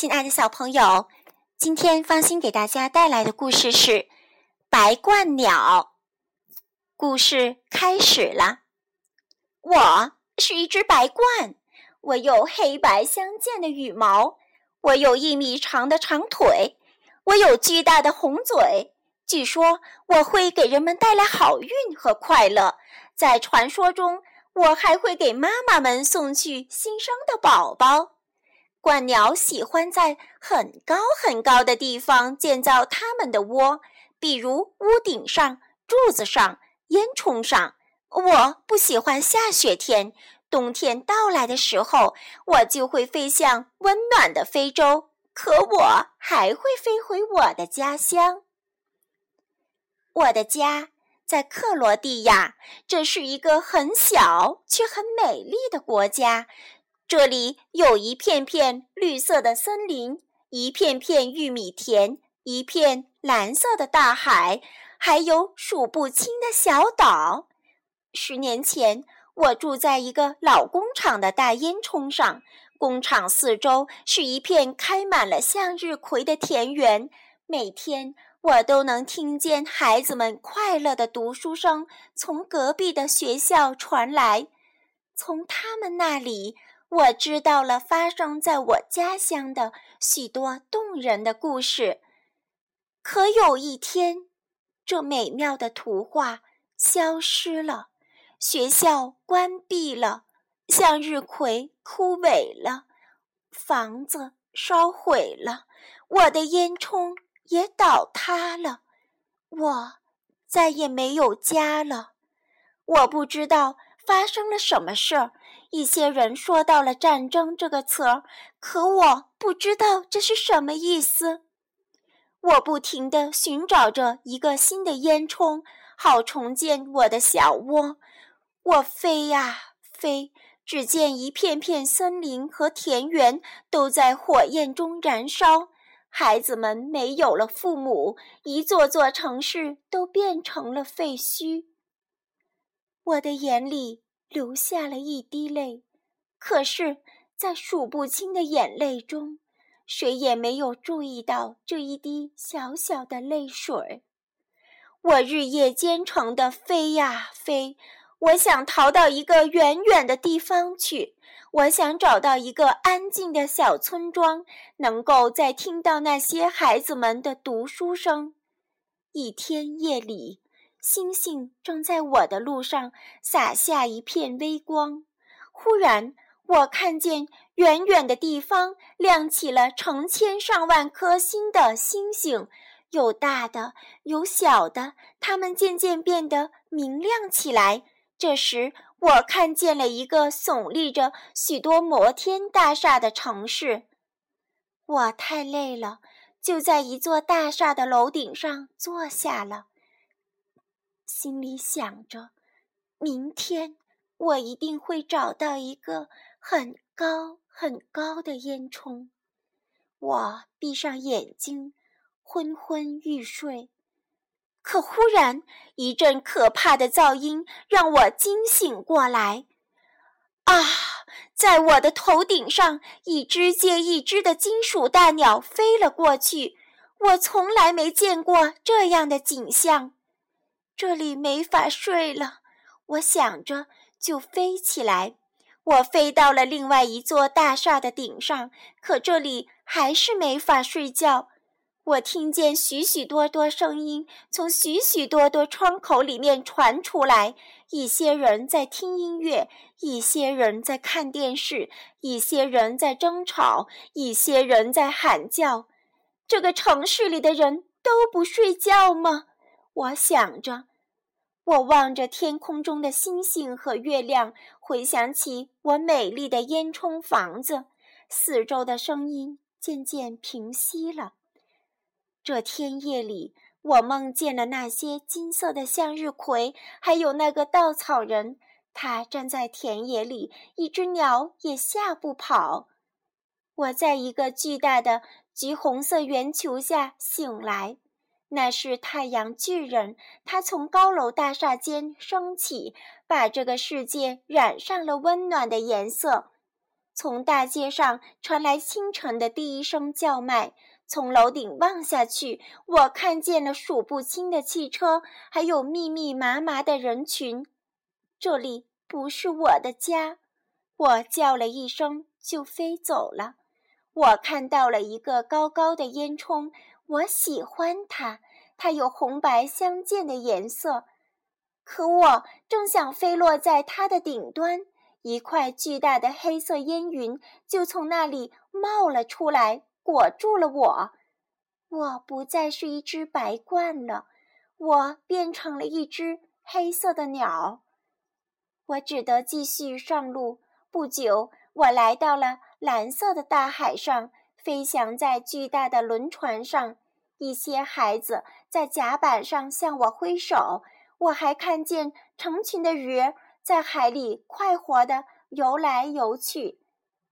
亲爱的小朋友，今天芳心给大家带来的故事是《白鹳鸟》。故事开始了。我是一只白鹳，我有黑白相间的羽毛，我有一米长的长腿，我有巨大的红嘴。据说我会给人们带来好运和快乐。在传说中，我还会给妈妈们送去新生的宝宝。鹳鸟喜欢在很高很高的地方建造它们的窝，比如屋顶上、柱子上、烟囱上。我不喜欢下雪天，冬天到来的时候，我就会飞向温暖的非洲。可我还会飞回我的家乡。我的家在克罗地亚，这是一个很小却很美丽的国家。这里有一片片绿色的森林，一片片玉米田，一片蓝色的大海，还有数不清的小岛。十年前，我住在一个老工厂的大烟囱上，工厂四周是一片开满了向日葵的田园。每天，我都能听见孩子们快乐的读书声从隔壁的学校传来，从他们那里。我知道了发生在我家乡的许多动人的故事，可有一天，这美妙的图画消失了，学校关闭了，向日葵枯萎了，房子烧毁了，我的烟囱也倒塌了，我再也没有家了。我不知道发生了什么事儿。一些人说到了“战争”这个词儿，可我不知道这是什么意思。我不停地寻找着一个新的烟囱，好重建我的小窝。我飞呀飞，只见一片片森林和田园都在火焰中燃烧，孩子们没有了父母，一座座城市都变成了废墟。我的眼里。流下了一滴泪，可是，在数不清的眼泪中，谁也没有注意到这一滴小小的泪水。我日夜兼程地飞呀飞，我想逃到一个远远的地方去，我想找到一个安静的小村庄，能够再听到那些孩子们的读书声。一天夜里。星星正在我的路上洒下一片微光。忽然，我看见远远的地方亮起了成千上万颗星的星星，有大的，有小的，它们渐渐变得明亮起来。这时，我看见了一个耸立着许多摩天大厦的城市。我太累了，就在一座大厦的楼顶上坐下了。心里想着，明天我一定会找到一个很高很高的烟囱。我闭上眼睛，昏昏欲睡。可忽然一阵可怕的噪音让我惊醒过来。啊，在我的头顶上，一只接一只的金属大鸟飞了过去。我从来没见过这样的景象。这里没法睡了，我想着就飞起来。我飞到了另外一座大厦的顶上，可这里还是没法睡觉。我听见许许多多声音从许许多多窗口里面传出来，一些人在听音乐，一些人在看电视，一些人在争吵，一些人在喊叫。这个城市里的人都不睡觉吗？我想着。我望着天空中的星星和月亮，回想起我美丽的烟囱房子，四周的声音渐渐平息了。这天夜里，我梦见了那些金色的向日葵，还有那个稻草人。他站在田野里，一只鸟也吓不跑。我在一个巨大的橘红色圆球下醒来。那是太阳巨人，他从高楼大厦间升起，把这个世界染上了温暖的颜色。从大街上传来清晨的第一声叫卖。从楼顶望下去，我看见了数不清的汽车，还有密密麻麻的人群。这里不是我的家，我叫了一声就飞走了。我看到了一个高高的烟囱，我喜欢它，它有红白相间的颜色。可我正想飞落在它的顶端，一块巨大的黑色烟云就从那里冒了出来。裹住了我，我不再是一只白鹳了，我变成了一只黑色的鸟。我只得继续上路。不久，我来到了蓝色的大海上，飞翔在巨大的轮船上。一些孩子在甲板上向我挥手，我还看见成群的鱼在海里快活地游来游去。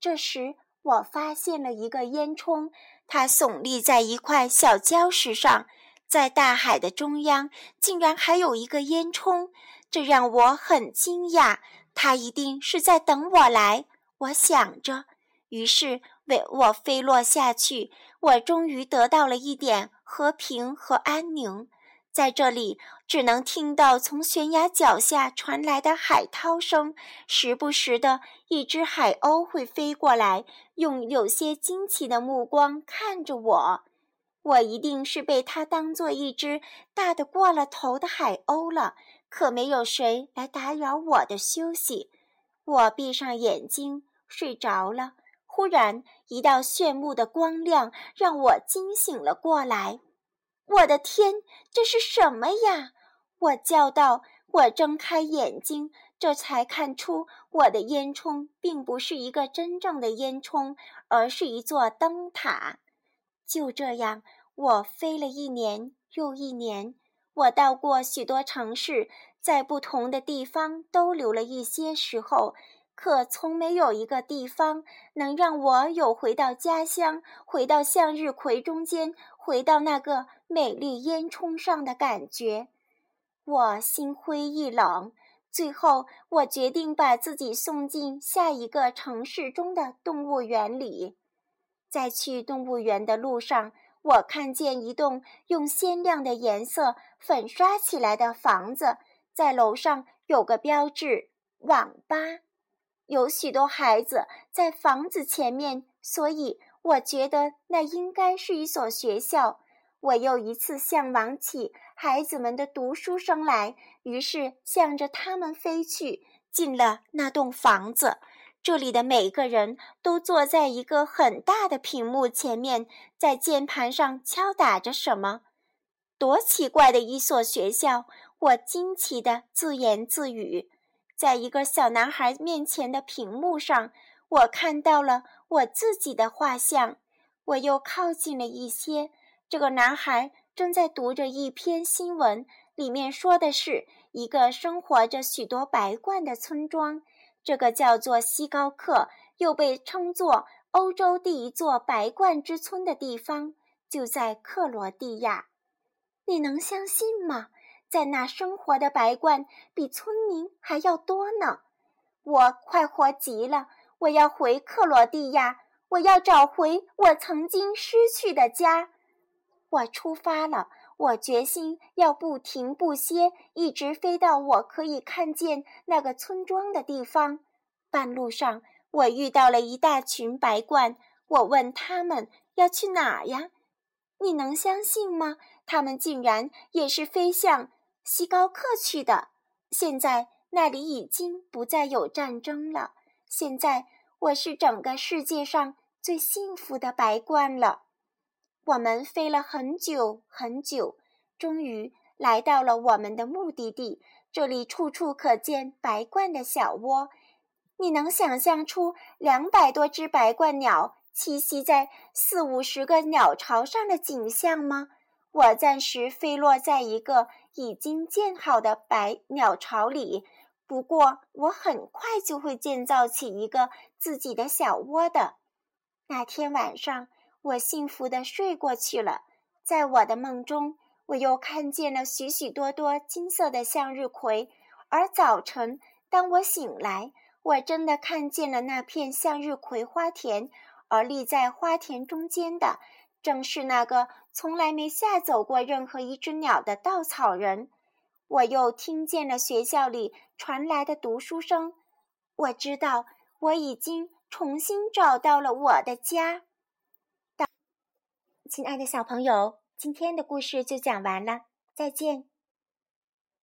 这时，我发现了一个烟囱，它耸立在一块小礁石上，在大海的中央，竟然还有一个烟囱，这让我很惊讶。它一定是在等我来，我想着。于是，为我飞落下去，我终于得到了一点和平和安宁。在这里，只能听到从悬崖脚下传来的海涛声，时不时的一只海鸥会飞过来，用有些惊奇的目光看着我。我一定是被它当做一只大的过了头的海鸥了。可没有谁来打扰我的休息。我闭上眼睛睡着了。忽然，一道炫目的光亮让我惊醒了过来。我的天，这是什么呀？我叫道。我睁开眼睛，这才看出我的烟囱并不是一个真正的烟囱，而是一座灯塔。就这样，我飞了一年又一年，我到过许多城市，在不同的地方都留了一些时候。可从没有一个地方能让我有回到家乡、回到向日葵中间、回到那个美丽烟囱上的感觉。我心灰意冷，最后我决定把自己送进下一个城市中的动物园里。在去动物园的路上，我看见一栋用鲜亮的颜色粉刷起来的房子，在楼上有个标志“网吧”。有许多孩子在房子前面，所以我觉得那应该是一所学校。我又一次向往起孩子们的读书声来，于是向着他们飞去，进了那栋房子。这里的每个人都坐在一个很大的屏幕前面，在键盘上敲打着什么。多奇怪的一所学校！我惊奇地自言自语。在一个小男孩面前的屏幕上，我看到了我自己的画像。我又靠近了一些，这个男孩正在读着一篇新闻，里面说的是一个生活着许多白鹳的村庄。这个叫做西高克，又被称作欧洲第一座白鹳之村的地方，就在克罗地亚。你能相信吗？在那生活的白鹳比村民还要多呢，我快活极了！我要回克罗地亚，我要找回我曾经失去的家。我出发了，我决心要不停不歇，一直飞到我可以看见那个村庄的地方。半路上，我遇到了一大群白鹳，我问他们要去哪呀？你能相信吗？他们竟然也是飞向。西高克去的，现在那里已经不再有战争了。现在我是整个世界上最幸福的白鹳了。我们飞了很久很久，终于来到了我们的目的地。这里处处可见白鹳的小窝。你能想象出两百多只白鹳鸟栖息在四五十个鸟巢上的景象吗？我暂时飞落在一个已经建好的白鸟巢里，不过我很快就会建造起一个自己的小窝的。那天晚上，我幸福的睡过去了。在我的梦中，我又看见了许许多多金色的向日葵。而早晨，当我醒来，我真的看见了那片向日葵花田，而立在花田中间的，正是那个从来没吓走过任何一只鸟的稻草人。我又听见了学校里传来的读书声，我知道我已经重新找到了我的家。亲爱的小朋友，今天的故事就讲完了，再见。